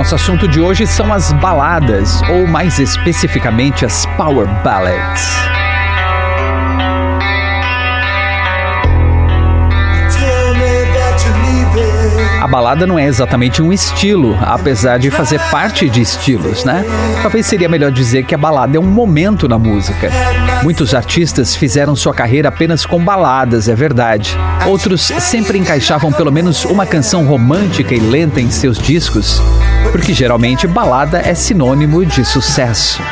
Nosso assunto de hoje são as baladas, ou mais especificamente as power ballads. A balada não é exatamente um estilo, apesar de fazer parte de estilos, né? Talvez seria melhor dizer que a balada é um momento na música. Muitos artistas fizeram sua carreira apenas com baladas, é verdade. Outros sempre encaixavam pelo menos uma canção romântica e lenta em seus discos, porque geralmente balada é sinônimo de sucesso.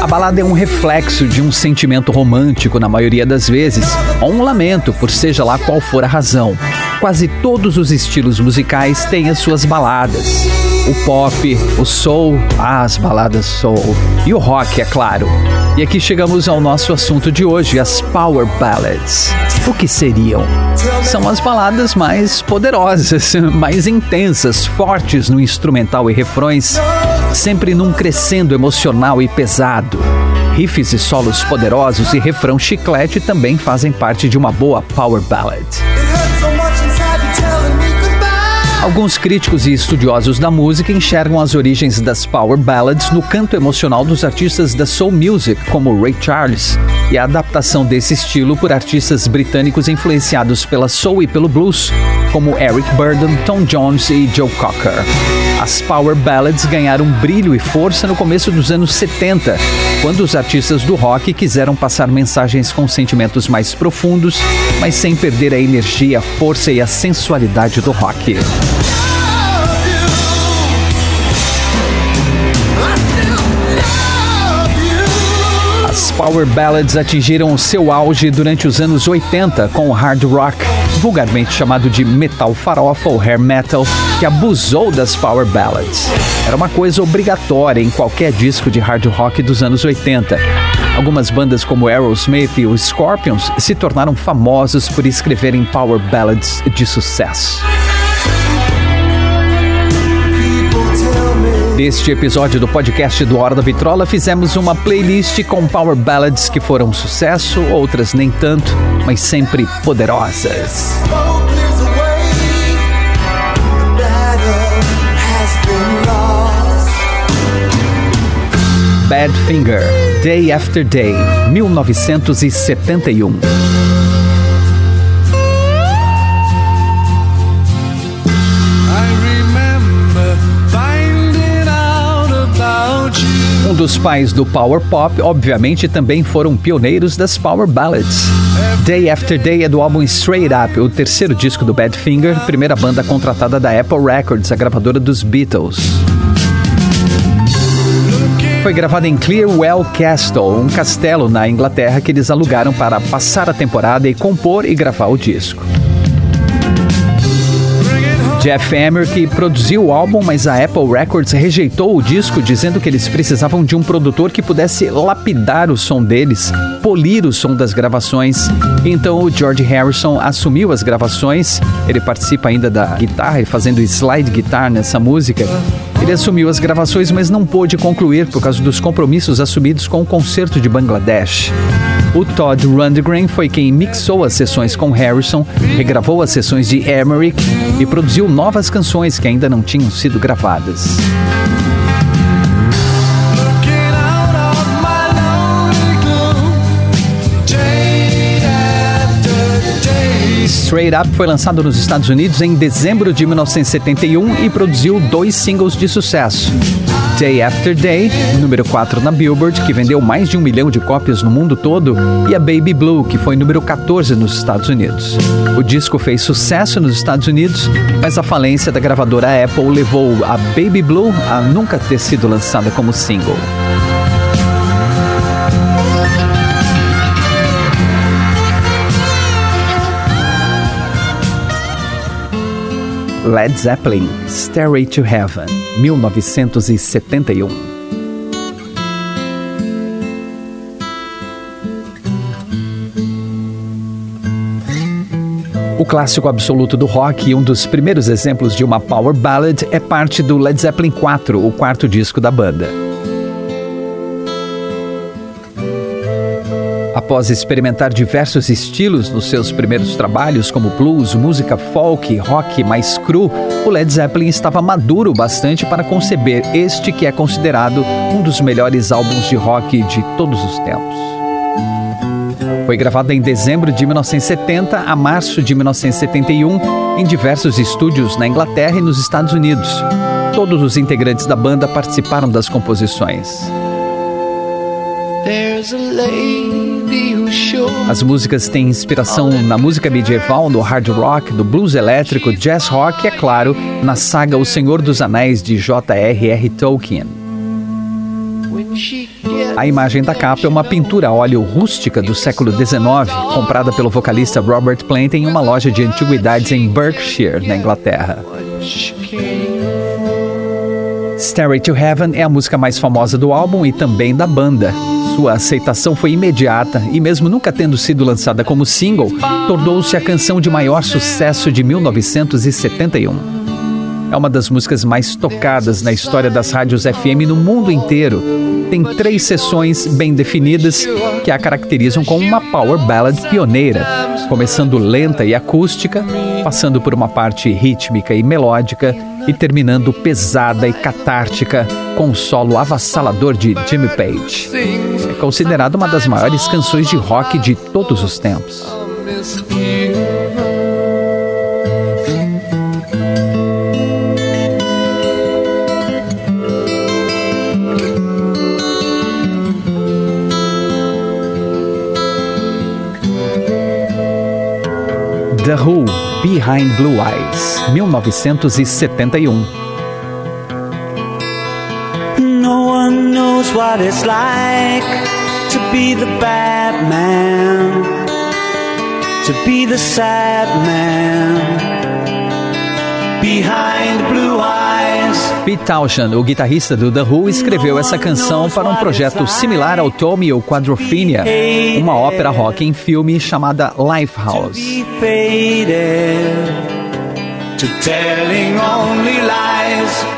A balada é um reflexo de um sentimento romântico na maioria das vezes, ou um lamento, por seja lá qual for a razão. Quase todos os estilos musicais têm as suas baladas. O pop, o soul, as baladas soul e o rock, é claro. E aqui chegamos ao nosso assunto de hoje, as power ballads. O que seriam? São as baladas mais poderosas, mais intensas, fortes no instrumental e refrões, sempre num crescendo emocional e pesado. Riffs e solos poderosos e refrão chiclete também fazem parte de uma boa power ballad. Alguns críticos e estudiosos da música enxergam as origens das power ballads no canto emocional dos artistas da soul music, como Ray Charles, e a adaptação desse estilo por artistas britânicos influenciados pela soul e pelo blues, como Eric Burdon, Tom Jones e Joe Cocker. As power ballads ganharam brilho e força no começo dos anos 70, quando os artistas do rock quiseram passar mensagens com sentimentos mais profundos, mas sem perder a energia, a força e a sensualidade do rock. Power ballads atingiram seu auge durante os anos 80 com o hard rock, vulgarmente chamado de metal farofa ou hair metal, que abusou das power ballads. Era uma coisa obrigatória em qualquer disco de hard rock dos anos 80. Algumas bandas como Aerosmith e os Scorpions se tornaram famosos por escreverem power ballads de sucesso. Neste episódio do podcast do Hora da Vitrola, fizemos uma playlist com power ballads que foram sucesso, outras nem tanto, mas sempre poderosas. Badfinger, Day After Day, 1971. Dos pais do Power Pop, obviamente, também foram pioneiros das Power Ballads. Day After Day é do álbum Straight Up, o terceiro disco do Badfinger, primeira banda contratada da Apple Records, a gravadora dos Beatles. Foi gravada em Clearwell Castle, um castelo na Inglaterra que eles alugaram para passar a temporada e compor e gravar o disco. Jeff Emerick produziu o álbum, mas a Apple Records rejeitou o disco, dizendo que eles precisavam de um produtor que pudesse lapidar o som deles, polir o som das gravações. Então o George Harrison assumiu as gravações. Ele participa ainda da guitarra, fazendo slide guitar nessa música. Ele assumiu as gravações, mas não pôde concluir por causa dos compromissos assumidos com o concerto de Bangladesh. O Todd Rundgren foi quem mixou as sessões com Harrison, regravou as sessões de Emerick e produziu novas canções que ainda não tinham sido gravadas. Straight Up foi lançado nos Estados Unidos em dezembro de 1971 e produziu dois singles de sucesso. Day After Day, número 4 na Billboard, que vendeu mais de um milhão de cópias no mundo todo, e a Baby Blue, que foi número 14 nos Estados Unidos. O disco fez sucesso nos Estados Unidos, mas a falência da gravadora Apple levou a Baby Blue a nunca ter sido lançada como single. Led Zeppelin, Stairway to Heaven, 1971. O clássico absoluto do rock e um dos primeiros exemplos de uma power ballad é parte do Led Zeppelin 4, o quarto disco da banda. Após experimentar diversos estilos nos seus primeiros trabalhos, como blues, música folk, rock mais cru, o Led Zeppelin estava maduro bastante para conceber este que é considerado um dos melhores álbuns de rock de todos os tempos. Foi gravado em dezembro de 1970 a março de 1971 em diversos estúdios na Inglaterra e nos Estados Unidos. Todos os integrantes da banda participaram das composições. As músicas têm inspiração na música medieval, no hard rock, no blues elétrico, jazz rock e, é claro, na saga O Senhor dos Anéis de J.R.R. Tolkien. A imagem da capa é uma pintura a óleo rústica do século XIX, comprada pelo vocalista Robert Plant em uma loja de antiguidades em Berkshire, na Inglaterra. Stairway to Heaven é a música mais famosa do álbum e também da banda. Sua aceitação foi imediata e, mesmo nunca tendo sido lançada como single, tornou-se a canção de maior sucesso de 1971. É uma das músicas mais tocadas na história das rádios FM no mundo inteiro. Tem três sessões bem definidas que a caracterizam como uma power ballad pioneira, começando lenta e acústica, passando por uma parte rítmica e melódica e terminando pesada e catártica com o solo avassalador de Jimmy Page. É considerado uma das maiores canções de rock de todos os tempos. Who, Behind Blue Eyes, 1971. No one knows what it's like to be the bad man, to be the sad man behind blue. Pete Townshend, o guitarrista do The Who, escreveu essa canção para um projeto similar ao Tommy ou Quadrophenia, uma ópera rock em filme chamada Lifehouse.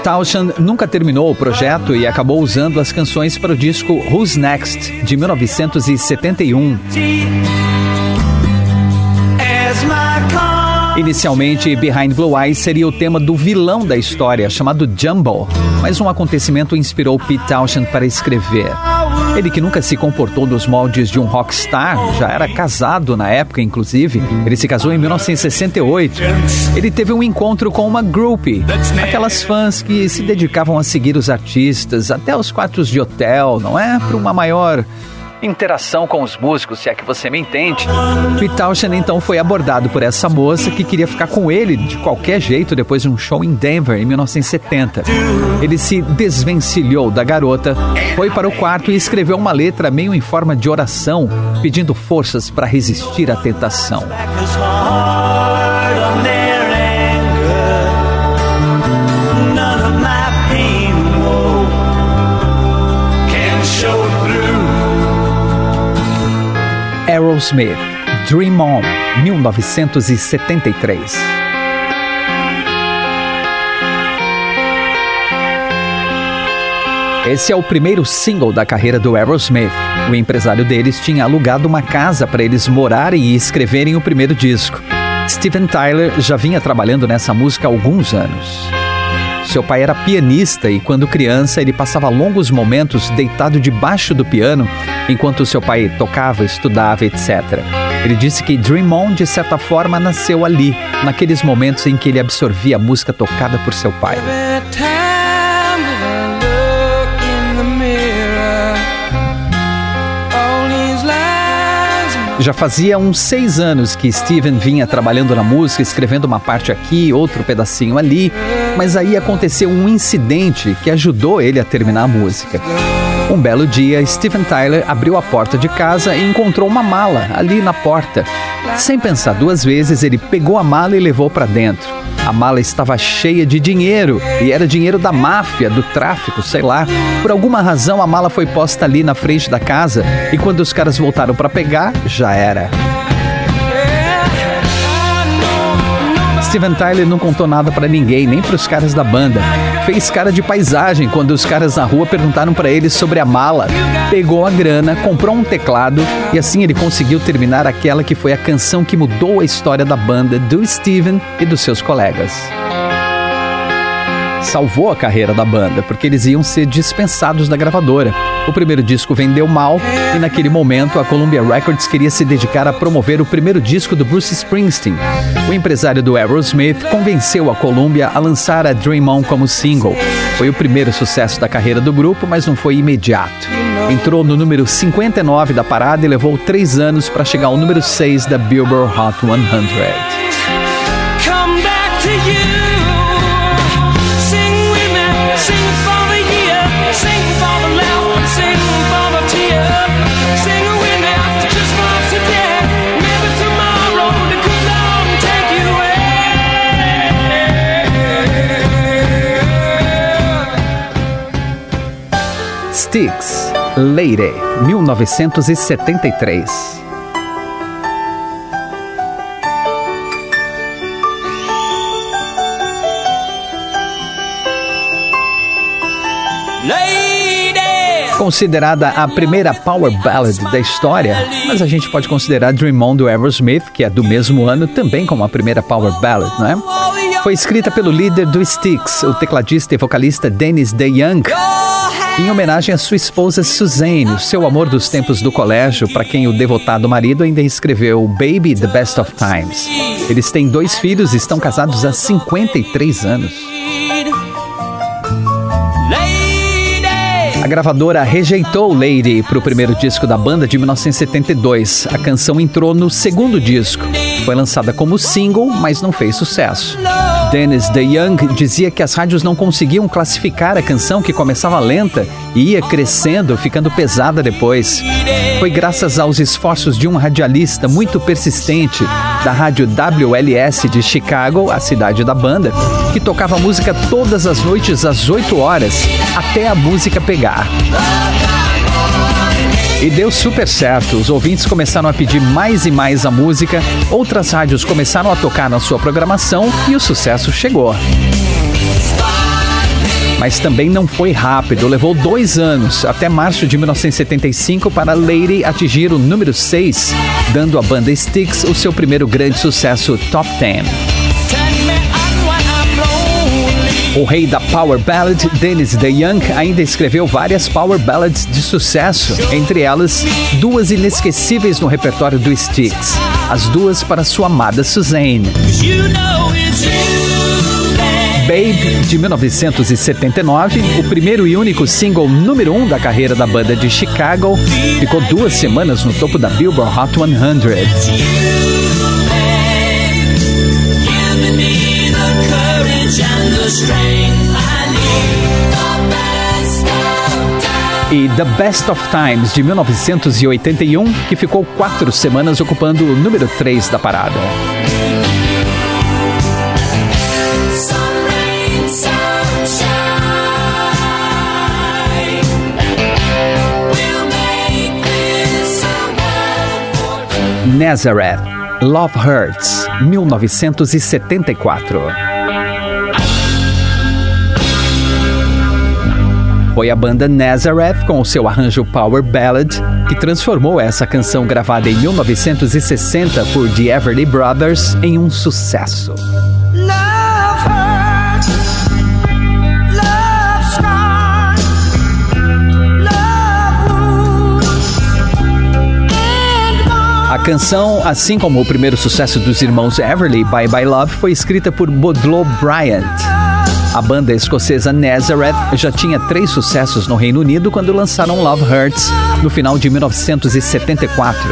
Townshend nunca terminou o projeto e acabou usando as canções para o disco Who's Next, de 1971. Inicialmente, Behind Blue Eyes seria o tema do vilão da história, chamado Jumbo, mas um acontecimento inspirou Pete Townshend para escrever. Ele que nunca se comportou nos moldes de um rockstar, já era casado na época, inclusive. Ele se casou em 1968. Ele teve um encontro com uma groupie, aquelas fãs que se dedicavam a seguir os artistas até os quartos de hotel, não é? Para uma maior interação com os músicos, se é que você me entende. Townshend então foi abordado por essa moça que queria ficar com ele de qualquer jeito depois de um show em Denver em 1970. Ele se desvencilhou da garota, foi para o quarto e escreveu uma letra meio em forma de oração, pedindo forças para resistir à tentação. Aerosmith, Dream On, 1973. Esse é o primeiro single da carreira do Aerosmith. O empresário deles tinha alugado uma casa para eles morarem e escreverem o primeiro disco. Steven Tyler já vinha trabalhando nessa música há alguns anos. Seu pai era pianista e, quando criança, ele passava longos momentos deitado debaixo do piano enquanto seu pai tocava, estudava, etc. Ele disse que Dream On, de certa forma, nasceu ali, naqueles momentos em que ele absorvia a música tocada por seu pai. Já fazia uns seis anos que Steven vinha trabalhando na música, escrevendo uma parte aqui, outro pedacinho ali, mas aí aconteceu um incidente que ajudou ele a terminar a música. Um belo dia, Steven Tyler abriu a porta de casa e encontrou uma mala ali na porta. Sem pensar duas vezes, ele pegou a mala e levou para dentro. A mala estava cheia de dinheiro e era dinheiro da máfia, do tráfico, sei lá. Por alguma razão, a mala foi posta ali na frente da casa e quando os caras voltaram para pegar, já era. Steven Tyler não contou nada para ninguém, nem para os caras da banda. Fez cara de paisagem quando os caras na rua perguntaram para ele sobre a mala. Pegou a grana, comprou um teclado e assim ele conseguiu terminar aquela que foi a canção que mudou a história da banda do Steven e dos seus colegas salvou a carreira da banda, porque eles iam ser dispensados da gravadora. O primeiro disco vendeu mal e naquele momento a Columbia Records queria se dedicar a promover o primeiro disco do Bruce Springsteen. O empresário do Aerosmith convenceu a Columbia a lançar a Dream On como single. Foi o primeiro sucesso da carreira do grupo, mas não foi imediato. Entrou no número 59 da parada e levou três anos para chegar ao número 6 da Billboard Hot 100. Styx, Lady, 1973. Considerada a primeira power ballad da história, mas a gente pode considerar Dream On do Aerosmith, que é do mesmo ano, também como a primeira power ballad, não é? Foi escrita pelo líder do Styx, o tecladista e vocalista Dennis DeYoung em homenagem à sua esposa Suzanne, o seu amor dos tempos do colégio, para quem o devotado marido ainda escreveu Baby The Best of Times. Eles têm dois filhos e estão casados há 53 anos. A gravadora rejeitou Lady para o primeiro disco da banda de 1972. A canção entrou no segundo disco. Foi lançada como single, mas não fez sucesso. Dennis DeYoung dizia que as rádios não conseguiam classificar a canção que começava lenta e ia crescendo, ficando pesada depois. Foi graças aos esforços de um radialista muito persistente da rádio WLS de Chicago, a cidade da banda, que tocava música todas as noites às 8 horas, até a música pegar. E deu super certo. Os ouvintes começaram a pedir mais e mais a música, outras rádios começaram a tocar na sua programação e o sucesso chegou. Mas também não foi rápido, levou dois anos, até março de 1975, para Lady atingir o número 6, dando à banda Styx o seu primeiro grande sucesso Top 10. O rei da Power Ballad, Dennis DeYoung, ainda escreveu várias Power Ballads de sucesso, entre elas duas inesquecíveis no repertório do Styx, as duas para sua amada Suzanne. Babe, de 1979, o primeiro e único single número um da carreira da banda de Chicago, ficou duas semanas no topo da Billboard Hot 100. E The Best of Times de 1981, que ficou quatro semanas ocupando o número 3 da parada. Nazareth, Love Hurts, 1974. Foi a banda Nazareth, com o seu arranjo Power Ballad, que transformou essa canção gravada em 1960 por The Everly Brothers em um sucesso. A canção, assim como o primeiro sucesso dos irmãos Everly, Bye Bye Love, foi escrita por Bodlo Bryant. A banda escocesa Nazareth já tinha três sucessos no Reino Unido quando lançaram Love Hurts no final de 1974.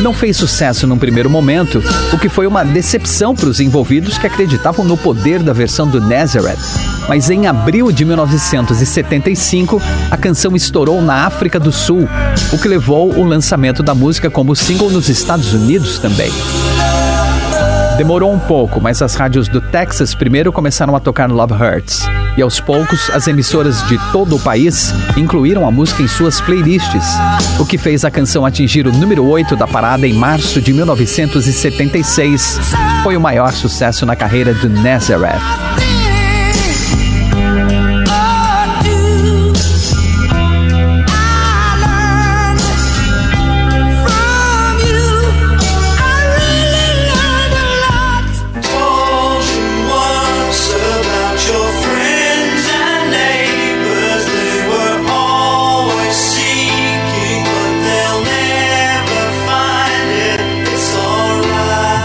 Não fez sucesso num primeiro momento, o que foi uma decepção para os envolvidos que acreditavam no poder da versão do Nazareth. Mas em abril de 1975, a canção estourou na África do Sul, o que levou o lançamento da música como single nos Estados Unidos também. Demorou um pouco, mas as rádios do Texas primeiro começaram a tocar Love Hurts. E aos poucos, as emissoras de todo o país incluíram a música em suas playlists, o que fez a canção atingir o número 8 da parada em março de 1976. Foi o maior sucesso na carreira de Nazareth.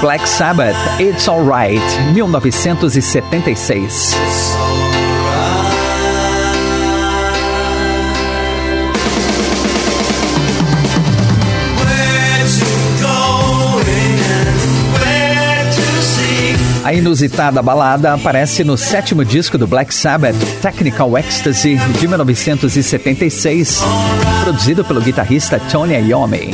Black Sabbath, It's Alright, 1976. A inusitada balada aparece no sétimo disco do Black Sabbath, Technical Ecstasy, de 1976, produzido pelo guitarrista Tony Iommi.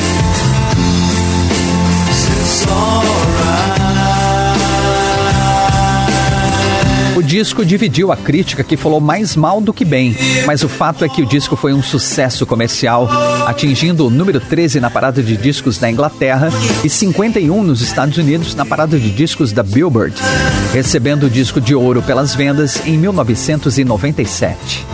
O disco dividiu a crítica que falou mais mal do que bem, mas o fato é que o disco foi um sucesso comercial, atingindo o número 13 na parada de discos da Inglaterra e 51 nos Estados Unidos na parada de discos da Billboard, recebendo o disco de ouro pelas vendas em 1997.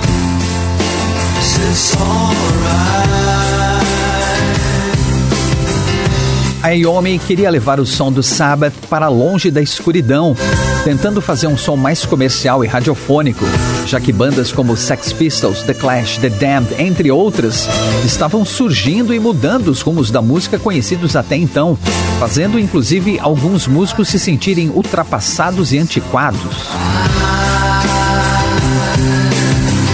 A Iommi queria levar o som do Sabbath para longe da escuridão, tentando fazer um som mais comercial e radiofônico, já que bandas como Sex Pistols, The Clash, The Damned, entre outras, estavam surgindo e mudando os rumos da música conhecidos até então, fazendo inclusive alguns músicos se sentirem ultrapassados e antiquados.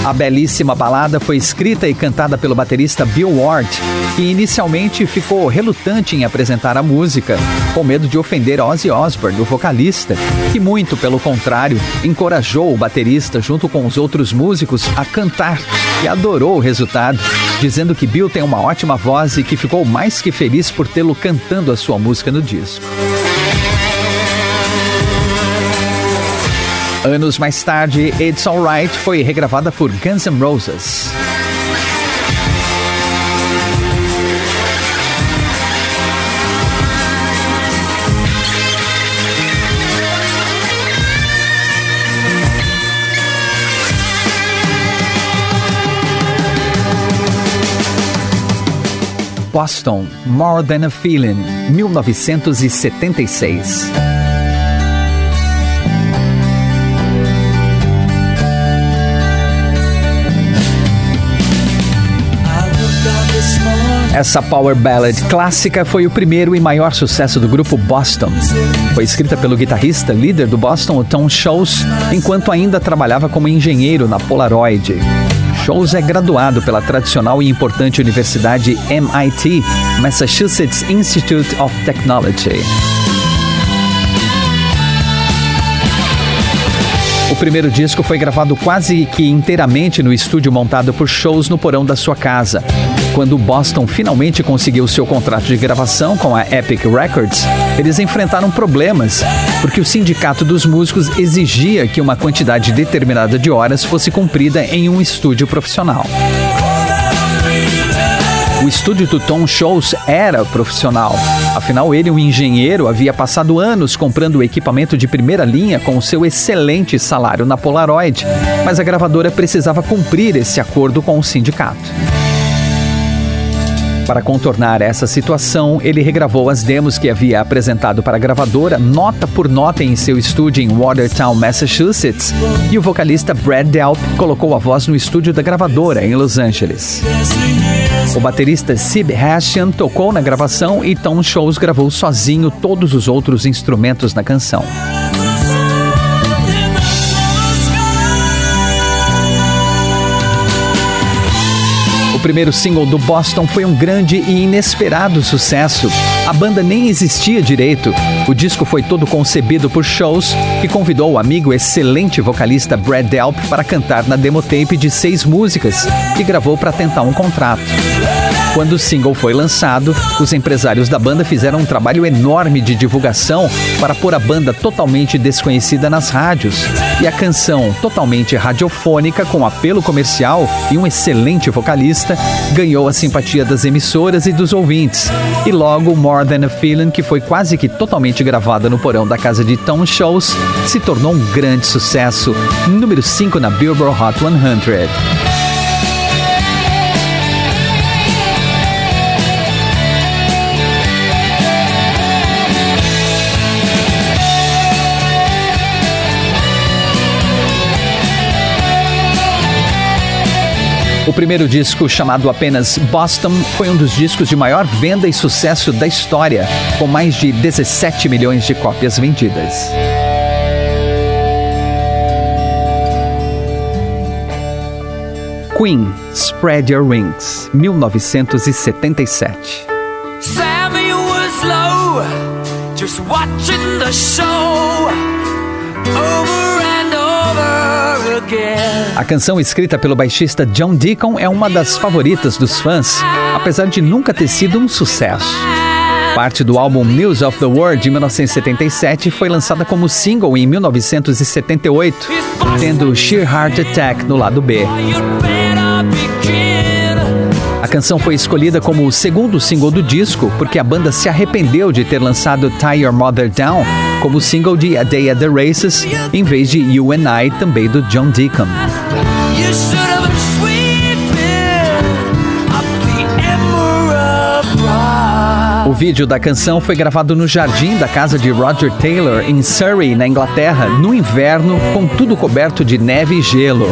A belíssima balada foi escrita e cantada pelo baterista Bill Ward, que inicialmente ficou relutante em apresentar a música, com medo de ofender Ozzy Osbourne, o vocalista, que muito pelo contrário, encorajou o baterista junto com os outros músicos a cantar e adorou o resultado, dizendo que Bill tem uma ótima voz e que ficou mais que feliz por tê-lo cantando a sua música no disco. Anos mais tarde, It's Alright foi regravada por Guns N' Roses. Boston, More Than a Feeling, 1976. Essa power ballad clássica foi o primeiro e maior sucesso do grupo Boston. Foi escrita pelo guitarrista líder do Boston, o Tom Shows, enquanto ainda trabalhava como engenheiro na Polaroid. Shows é graduado pela tradicional e importante universidade MIT, Massachusetts Institute of Technology. O primeiro disco foi gravado quase que inteiramente no estúdio montado por shows no porão da sua casa. Quando Boston finalmente conseguiu seu contrato de gravação com a Epic Records, eles enfrentaram problemas, porque o sindicato dos músicos exigia que uma quantidade determinada de horas fosse cumprida em um estúdio profissional. O estúdio do Tom Shows era profissional. Afinal, ele, um engenheiro, havia passado anos comprando equipamento de primeira linha com o seu excelente salário na Polaroid, mas a gravadora precisava cumprir esse acordo com o sindicato. Para contornar essa situação, ele regravou as demos que havia apresentado para a gravadora, nota por nota em seu estúdio em Watertown, Massachusetts, e o vocalista Brad Delp colocou a voz no estúdio da gravadora em Los Angeles. O baterista Sib Hashian tocou na gravação e Tom Shows gravou sozinho todos os outros instrumentos na canção. Primeiro single do Boston foi um grande e inesperado sucesso. A banda nem existia direito. O disco foi todo concebido por Shows, que convidou o amigo excelente vocalista Brad Delp para cantar na demo tape de seis músicas e gravou para tentar um contrato. Quando o single foi lançado, os empresários da banda fizeram um trabalho enorme de divulgação para pôr a banda totalmente desconhecida nas rádios. E a canção, totalmente radiofônica, com apelo comercial e um excelente vocalista, ganhou a simpatia das emissoras e dos ouvintes. E logo, More Than a Feeling, que foi quase que totalmente gravada no porão da casa de Tom Shows, se tornou um grande sucesso, número 5 na Billboard Hot 100. O primeiro disco, chamado apenas Boston, foi um dos discos de maior venda e sucesso da história, com mais de 17 milhões de cópias vendidas. Queen, Spread Your Wings, 1977. Sammy was low, just watching the show. Over a canção escrita pelo baixista John Deacon é uma das favoritas dos fãs, apesar de nunca ter sido um sucesso. Parte do álbum News of the World de 1977 foi lançada como single em 1978, tendo Sheer Heart Attack no lado B. A canção foi escolhida como o segundo single do disco porque a banda se arrependeu de ter lançado Tie Your Mother Down como single de A Day at the Races, em vez de You and I, também do John Deacon. O vídeo da canção foi gravado no jardim da casa de Roger Taylor, em Surrey, na Inglaterra, no inverno, com tudo coberto de neve e gelo.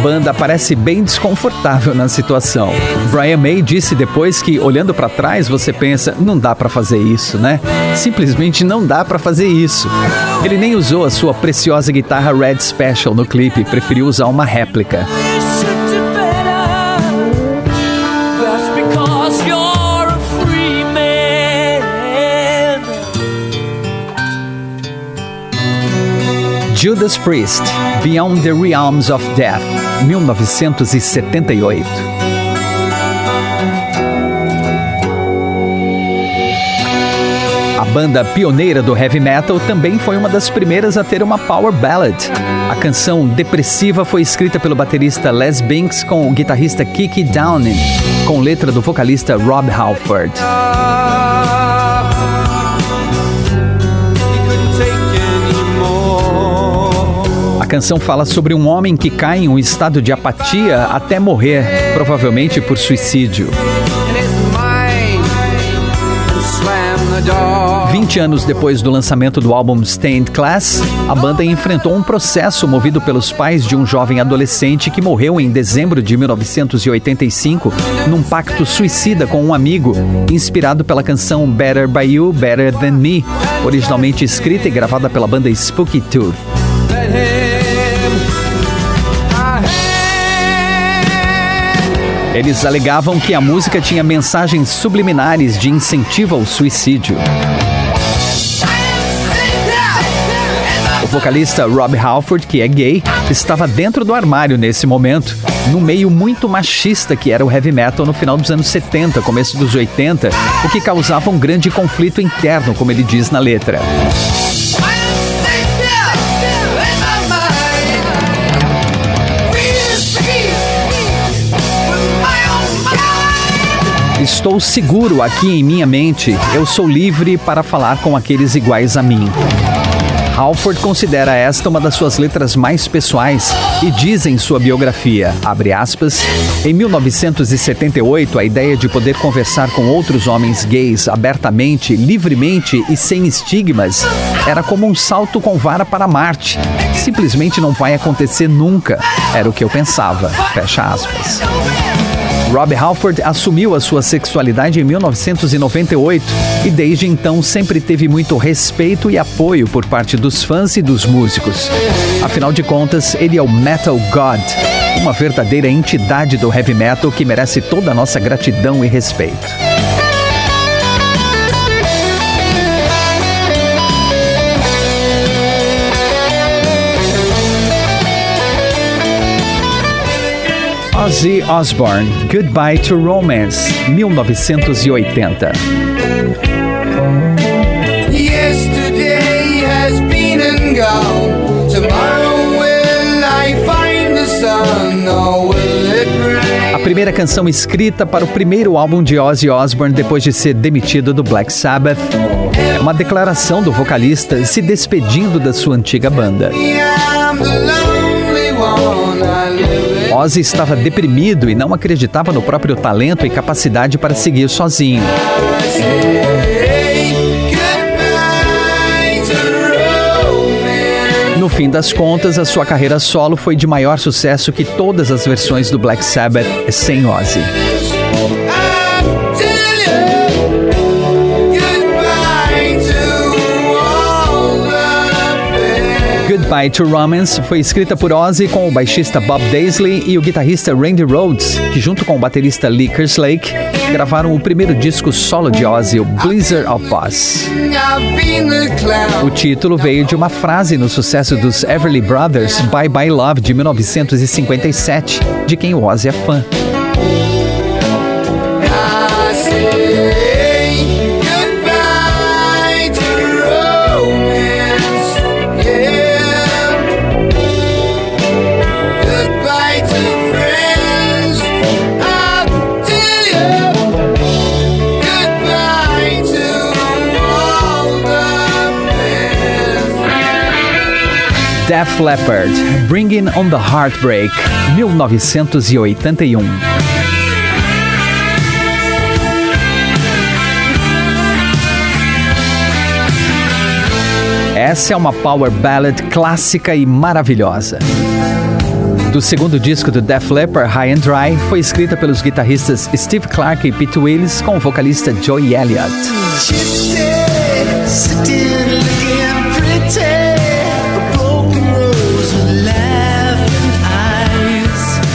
Banda parece bem desconfortável na situação. Brian May disse depois que, olhando para trás, você pensa: não dá para fazer isso, né? Simplesmente não dá para fazer isso. Ele nem usou a sua preciosa guitarra Red Special no clipe, preferiu usar uma réplica. Judas Priest, Beyond the Realms of Death, 1978. A banda pioneira do heavy metal também foi uma das primeiras a ter uma power ballad. A canção Depressiva foi escrita pelo baterista Les Binks com o guitarrista Kiki Downing, com letra do vocalista Rob Halford. Canção fala sobre um homem que cai em um estado de apatia até morrer, provavelmente por suicídio. 20 anos depois do lançamento do álbum Stained Class, a banda enfrentou um processo movido pelos pais de um jovem adolescente que morreu em dezembro de 1985 num pacto suicida com um amigo, inspirado pela canção Better By You, Better Than Me, originalmente escrita e gravada pela banda Spooky Tooth. Eles alegavam que a música tinha mensagens subliminares de incentivo ao suicídio. O vocalista Rob Halford, que é gay, estava dentro do armário nesse momento, no meio muito machista que era o heavy metal no final dos anos 70, começo dos 80, o que causava um grande conflito interno, como ele diz na letra. Estou seguro aqui em minha mente, eu sou livre para falar com aqueles iguais a mim. Halford considera esta uma das suas letras mais pessoais e diz em sua biografia, aspas, em 1978 a ideia de poder conversar com outros homens gays abertamente, livremente e sem estigmas era como um salto com vara para Marte. Simplesmente não vai acontecer nunca, era o que eu pensava, fecha aspas. Rob Halford assumiu a sua sexualidade em 1998 e desde então sempre teve muito respeito e apoio por parte dos fãs e dos músicos. Afinal de contas, ele é o Metal God, uma verdadeira entidade do heavy metal que merece toda a nossa gratidão e respeito. Ozzy Osbourne, Goodbye to Romance, 1980. Yesterday has been and gone. Tomorrow will I find the sun or will it rain? A primeira canção escrita para o primeiro álbum de Ozzy Osbourne depois de ser demitido do Black Sabbath é uma declaração do vocalista se despedindo da sua antiga banda. Ozzy estava deprimido e não acreditava no próprio talento e capacidade para seguir sozinho. No fim das contas, a sua carreira solo foi de maior sucesso que todas as versões do Black Sabbath sem Ozzy. Goodbye to Romance foi escrita por Ozzy com o baixista Bob Daisley e o guitarrista Randy Rhoads, que junto com o baterista Lee Kerslake gravaram o primeiro disco solo de Ozzy, o Blizzard of Oz. O título veio de uma frase no sucesso dos Everly Brothers, Bye Bye Love, de 1957, de quem o Ozzy é fã. Def Leppard, Bringing on the Heartbreak, 1981. Essa é uma power ballad clássica e maravilhosa. Do segundo disco do Def Leppard, High and Dry, foi escrita pelos guitarristas Steve Clark e Pete Willis com o vocalista Joey Elliott.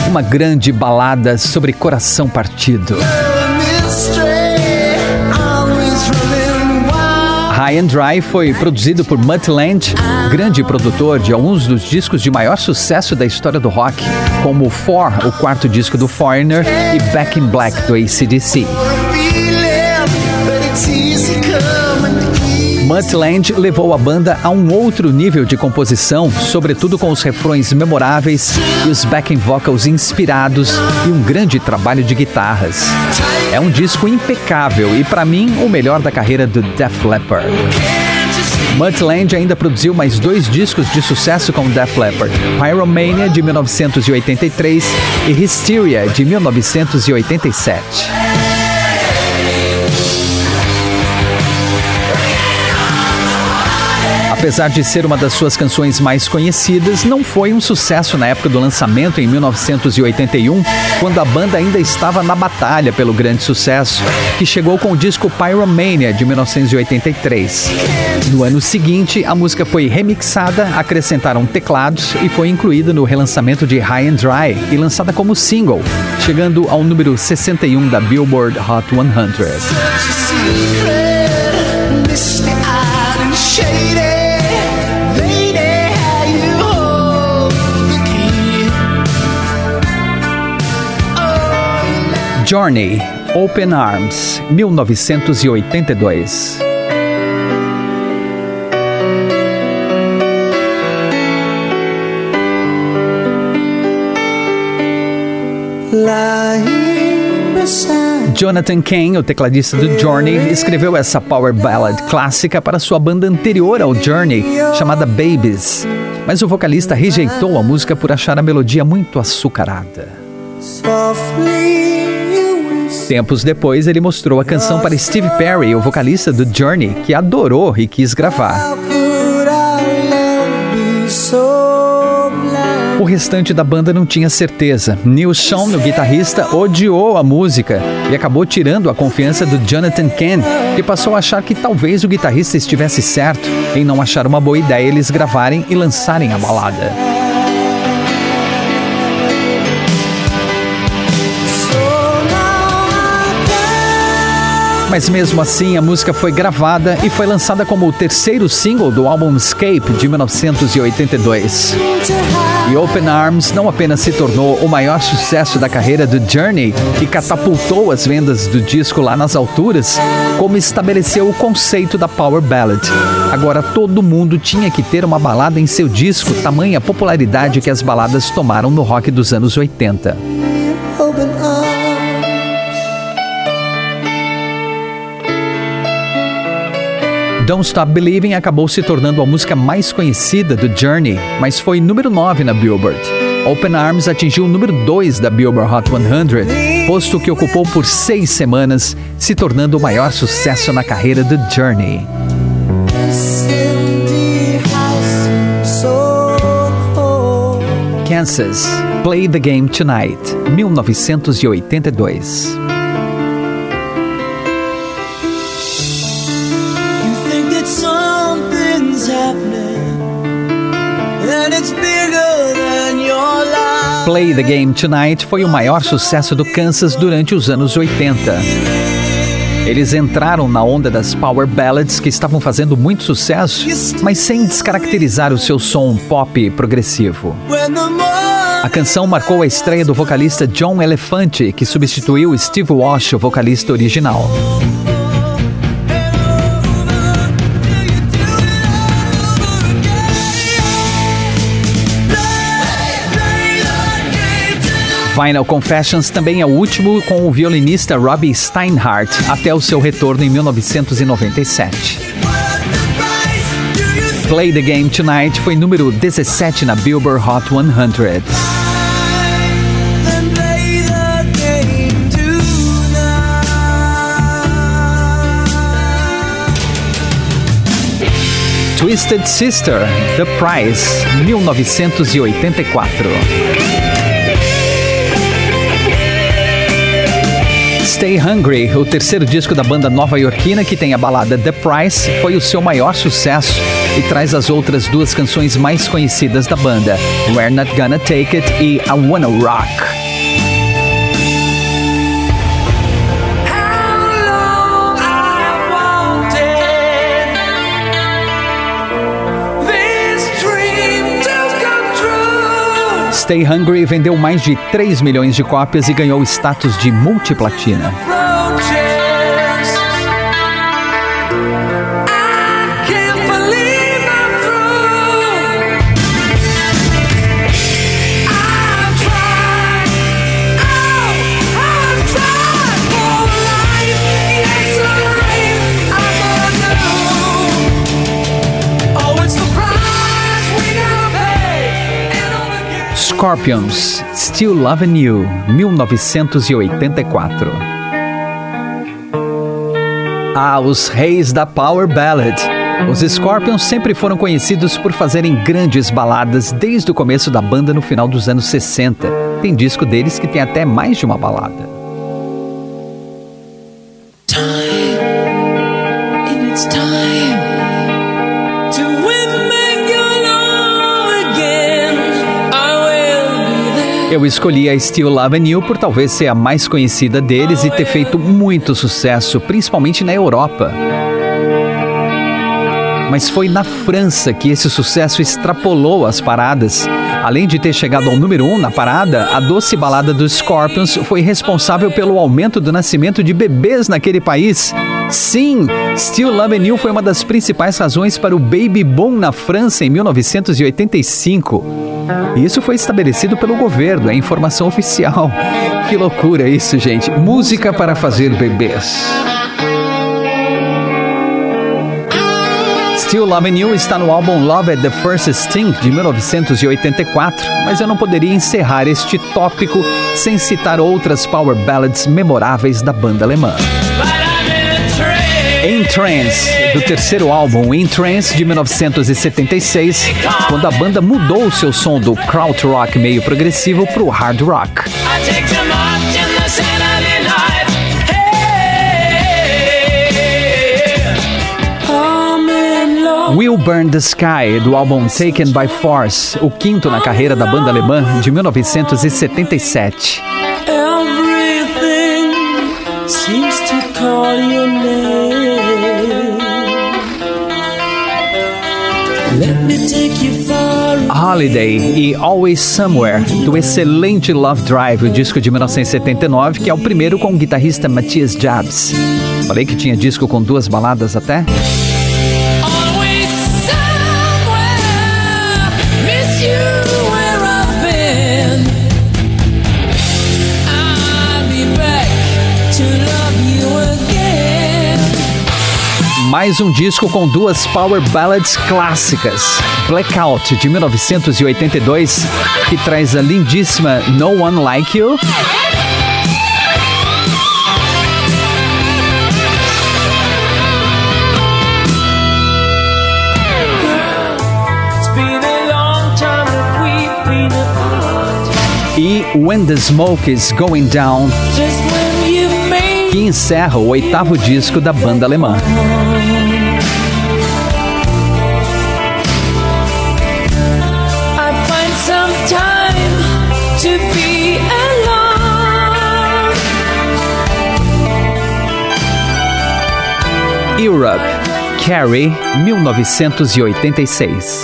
Uma grande balada sobre coração partido. High and Dry foi produzido por Mutt Land, grande produtor de alguns dos discos de maior sucesso da história do rock, como For, o quarto disco do Foreigner, e Back in Black do ACDC. Muttland levou a banda a um outro nível de composição, sobretudo com os refrões memoráveis e os backing vocals inspirados e um grande trabalho de guitarras. É um disco impecável e, para mim, o melhor da carreira do Def Leppard. Muttland ainda produziu mais dois discos de sucesso com Def Leppard: Pyromania de 1983 e Hysteria de 1987. Apesar de ser uma das suas canções mais conhecidas, não foi um sucesso na época do lançamento em 1981, quando a banda ainda estava na batalha pelo grande sucesso, que chegou com o disco Pyromania de 1983. No ano seguinte, a música foi remixada, acrescentaram teclados e foi incluída no relançamento de High and Dry e lançada como single, chegando ao número 61 da Billboard Hot 100. Journey, Open Arms, 1982. Jonathan Kane, o tecladista do Journey, escreveu essa power ballad clássica para sua banda anterior ao Journey, chamada Babies. Mas o vocalista rejeitou a música por achar a melodia muito açucarada. Softly. Tempos depois, ele mostrou a canção para Steve Perry, o vocalista do Journey, que adorou e quis gravar. O restante da banda não tinha certeza. Neil Sean, o guitarrista, odiou a música e acabou tirando a confiança do Jonathan Ken, que passou a achar que talvez o guitarrista estivesse certo em não achar uma boa ideia eles gravarem e lançarem a balada. Mas mesmo assim, a música foi gravada e foi lançada como o terceiro single do álbum Escape de 1982. E Open Arms não apenas se tornou o maior sucesso da carreira do Journey, que catapultou as vendas do disco lá nas alturas, como estabeleceu o conceito da Power Ballad. Agora todo mundo tinha que ter uma balada em seu disco, tamanha popularidade que as baladas tomaram no rock dos anos 80. Don't Stop Believing acabou se tornando a música mais conhecida do Journey, mas foi número 9 na Billboard. Open Arms atingiu o número 2 da Billboard Hot 100, posto que ocupou por seis semanas, se tornando o maior sucesso na carreira do Journey. Kansas, Play the Game Tonight, 1982. Play the Game Tonight foi o maior sucesso do Kansas durante os anos 80. Eles entraram na onda das power ballads que estavam fazendo muito sucesso, mas sem descaracterizar o seu som pop progressivo. A canção marcou a estreia do vocalista John Elefante, que substituiu Steve Walsh, o vocalista original. Final Confessions também é o último com o violinista Robbie Steinhardt até o seu retorno em 1997. Play the Game Tonight foi número 17 na Billboard Hot 100. Twisted Sister, The Price, 1984. Stay Hungry, o terceiro disco da banda nova-iorquina que tem a balada The Price, foi o seu maior sucesso e traz as outras duas canções mais conhecidas da banda, We're Not Gonna Take It e I Wanna Rock. Stay Hungry vendeu mais de 3 milhões de cópias e ganhou status de multiplatina. Scorpions, Still Loving You, 1984. Ah, os reis da Power Ballad. Os Scorpions sempre foram conhecidos por fazerem grandes baladas desde o começo da banda no final dos anos 60. Tem disco deles que tem até mais de uma balada. Eu escolhi a Still Love You por talvez ser a mais conhecida deles e ter feito muito sucesso, principalmente na Europa. Mas foi na França que esse sucesso extrapolou as paradas. Além de ter chegado ao número 1 um na parada, a doce balada dos Scorpions foi responsável pelo aumento do nascimento de bebês naquele país. Sim, Still Love You foi uma das principais razões para o baby boom na França em 1985. E isso foi estabelecido pelo governo, é informação oficial. Que loucura isso, gente. Música para fazer bebês. Still Loving You está no álbum Love at the First Sting de 1984, mas eu não poderia encerrar este tópico sem citar outras power ballads memoráveis da banda alemã. In Trance, do terceiro álbum In Trance de 1976, quando a banda mudou o seu som do krautrock meio progressivo para o hard rock. Will Burn the Sky, do álbum Taken by Force, o quinto na carreira da banda alemã de 1977. Everything seems to call your Holiday e Always Somewhere, do excelente Love Drive, o disco de 1979, que é o primeiro com o guitarrista Matthias Jabs. Falei que tinha disco com duas baladas até? mais um disco com duas power ballads clássicas. Blackout, de 1982, que traz a lindíssima No One Like You. E When the Smoke is Going Down que encerra o oitavo disco da banda alemã. Europe, Carrie, 1986.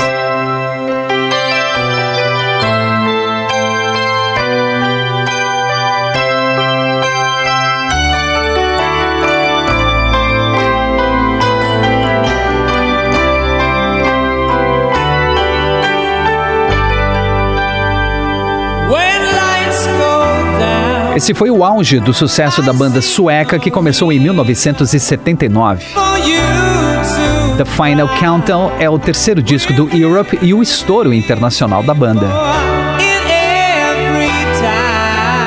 Esse foi o auge do sucesso da banda sueca que começou em 1979. The Final Countdown é o terceiro disco do Europe e o estouro internacional da banda.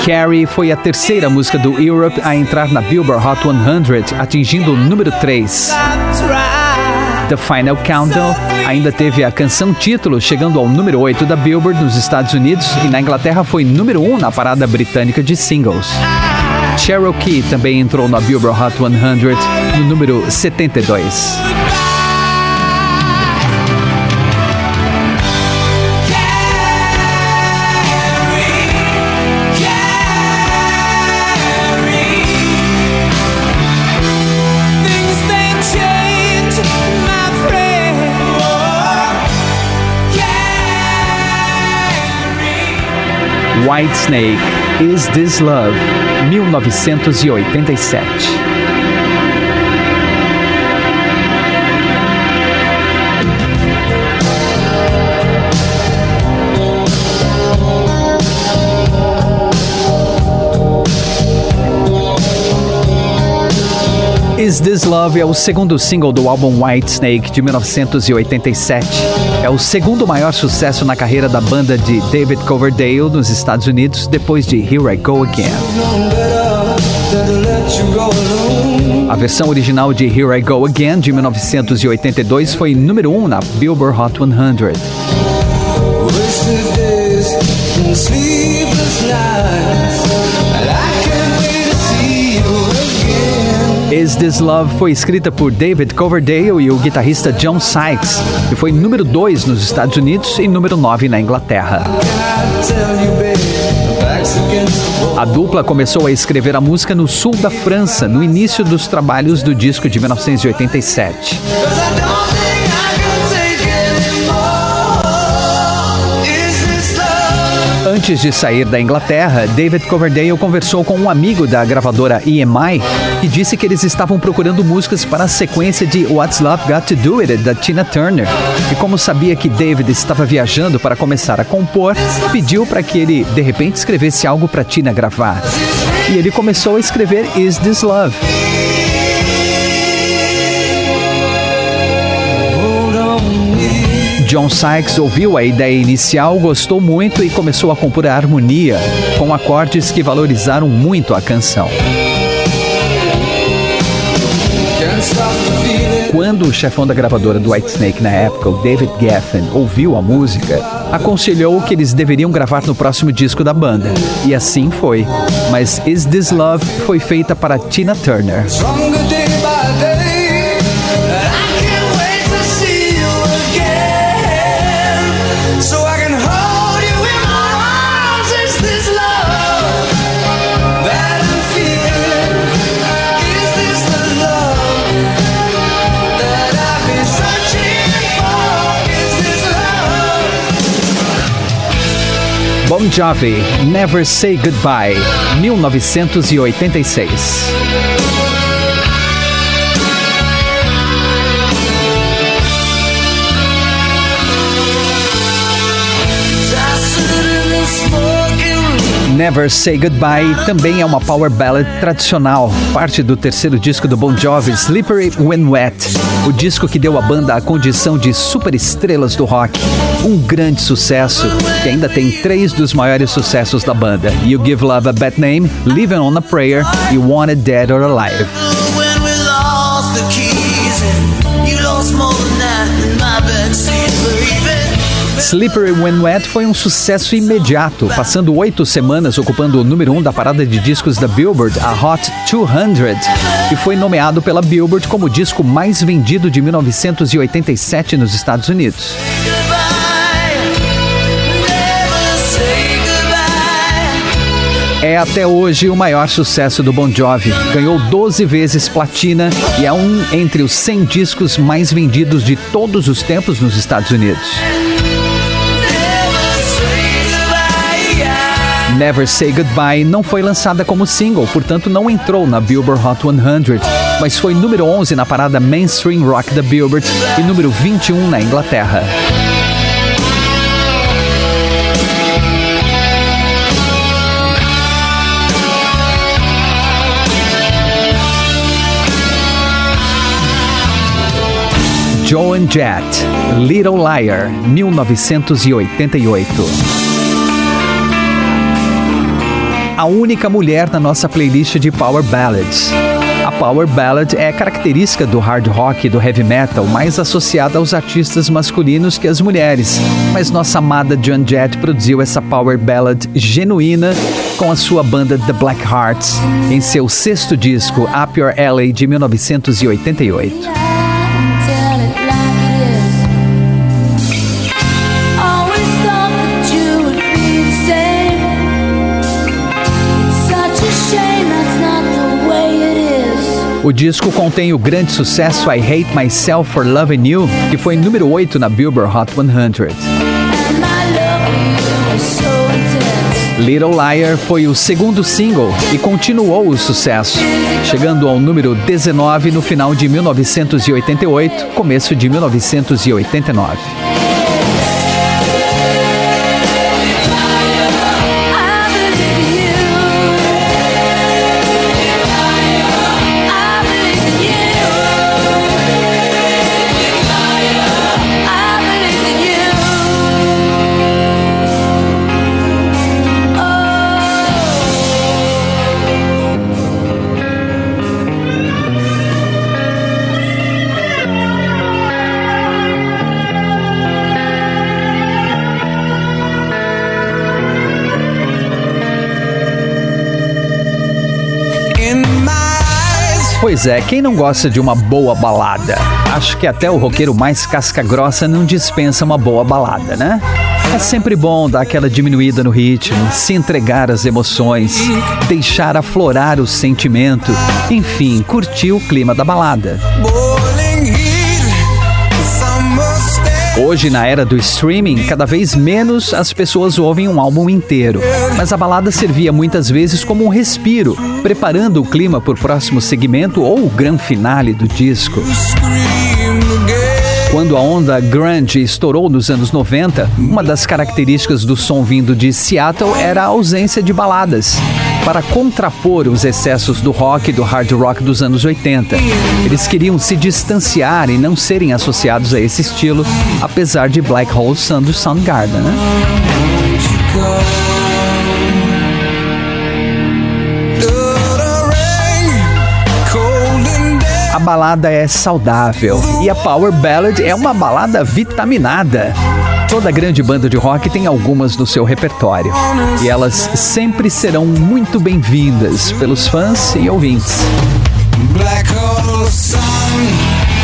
Carrie foi a terceira música do Europe a entrar na Billboard Hot 100, atingindo o número 3. The Final Countdown ainda teve a canção título, chegando ao número 8 da Billboard nos Estados Unidos e na Inglaterra foi número 1 na parada britânica de singles. Cherokee também entrou na Billboard Hot 100 no número 72. Whitesnake, Is This Love, 1987. This Love é o segundo single do álbum White Snake de 1987. É o segundo maior sucesso na carreira da banda de David Coverdale nos Estados Unidos depois de Here I Go Again. A versão original de Here I Go Again de 1982 foi número 1 um na Billboard Hot 100. Is This Love foi escrita por David Coverdale e o guitarrista John Sykes e foi número 2 nos Estados Unidos e número 9 na Inglaterra. A dupla começou a escrever a música no sul da França, no início dos trabalhos do disco de 1987. Antes de sair da Inglaterra, David Coverdale conversou com um amigo da gravadora EMI que disse que eles estavam procurando músicas para a sequência de What's Love Got to Do With It, da Tina Turner. E como sabia que David estava viajando para começar a compor, pediu para que ele, de repente, escrevesse algo para Tina gravar. E ele começou a escrever Is This Love? John Sykes ouviu a ideia inicial, gostou muito e começou a compor a harmonia, com acordes que valorizaram muito a canção. Quando o chefão da gravadora do Whitesnake na época, o David Geffen, ouviu a música, aconselhou que eles deveriam gravar no próximo disco da banda. E assim foi. Mas Is This Love foi feita para Tina Turner. Bon Jovi, Never Say Goodbye, 1986. Never Say Goodbye também é uma power ballad tradicional, parte do terceiro disco do Bon Jovi, Slippery When Wet, o disco que deu à banda a condição de superestrelas do rock. Um grande sucesso, que ainda tem três dos maiores sucessos da banda: You Give Love a Bad Name, Living on a Prayer e Wanted Dead or Alive. Slippery When Wet foi um sucesso imediato, passando oito semanas ocupando o número um da parada de discos da Billboard, a Hot 200, e foi nomeado pela Billboard como o disco mais vendido de 1987 nos Estados Unidos. É até hoje o maior sucesso do Bon Jovi. Ganhou 12 vezes platina e é um entre os 100 discos mais vendidos de todos os tempos nos Estados Unidos. Never Say Goodbye não foi lançada como single, portanto não entrou na Billboard Hot 100, mas foi número 11 na parada Mainstream Rock da Billboard e número 21 na Inglaterra. Joe and Jet, Little Liar, 1988 a única mulher na nossa playlist de Power Ballads. A Power Ballad é característica do hard rock e do heavy metal, mais associada aos artistas masculinos que as mulheres. Mas nossa amada John Jett produziu essa Power Ballad genuína com a sua banda The Black Hearts em seu sexto disco, Up Your Alley, de 1988. O disco contém o grande sucesso I Hate Myself for Loving You, que foi número 8 na Billboard Hot 100. Little Liar foi o segundo single e continuou o sucesso, chegando ao número 19 no final de 1988, começo de 1989. Pois é, quem não gosta de uma boa balada? Acho que até o roqueiro mais casca-grossa não dispensa uma boa balada, né? É sempre bom dar aquela diminuída no ritmo, se entregar às emoções, deixar aflorar o sentimento, enfim, curtir o clima da balada. Hoje, na era do streaming, cada vez menos as pessoas ouvem um álbum inteiro. Mas a balada servia muitas vezes como um respiro, preparando o clima para o próximo segmento ou o grande finale do disco. Quando a onda grunge estourou nos anos 90, uma das características do som vindo de Seattle era a ausência de baladas. Para contrapor os excessos do rock e do hard rock dos anos 80, eles queriam se distanciar e não serem associados a esse estilo, apesar de Black Hole Sun do Soundgarden. Né? A balada é saudável e a Power Ballad é uma balada vitaminada. Toda grande banda de rock tem algumas no seu repertório e elas sempre serão muito bem-vindas pelos fãs e ouvintes. Black hole sun,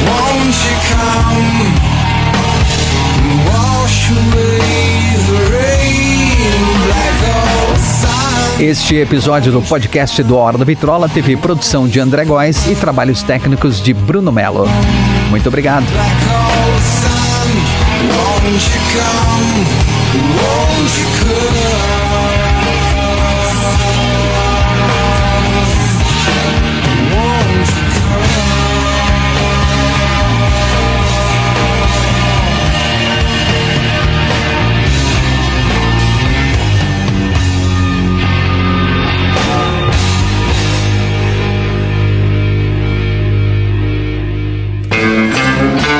won't you come? Wash away the rain, black este episódio do podcast do Hora da Vitrola teve produção de André Góes e trabalhos técnicos de Bruno Melo. Muito obrigado. Won't you come? Won't you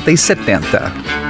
60 e 70.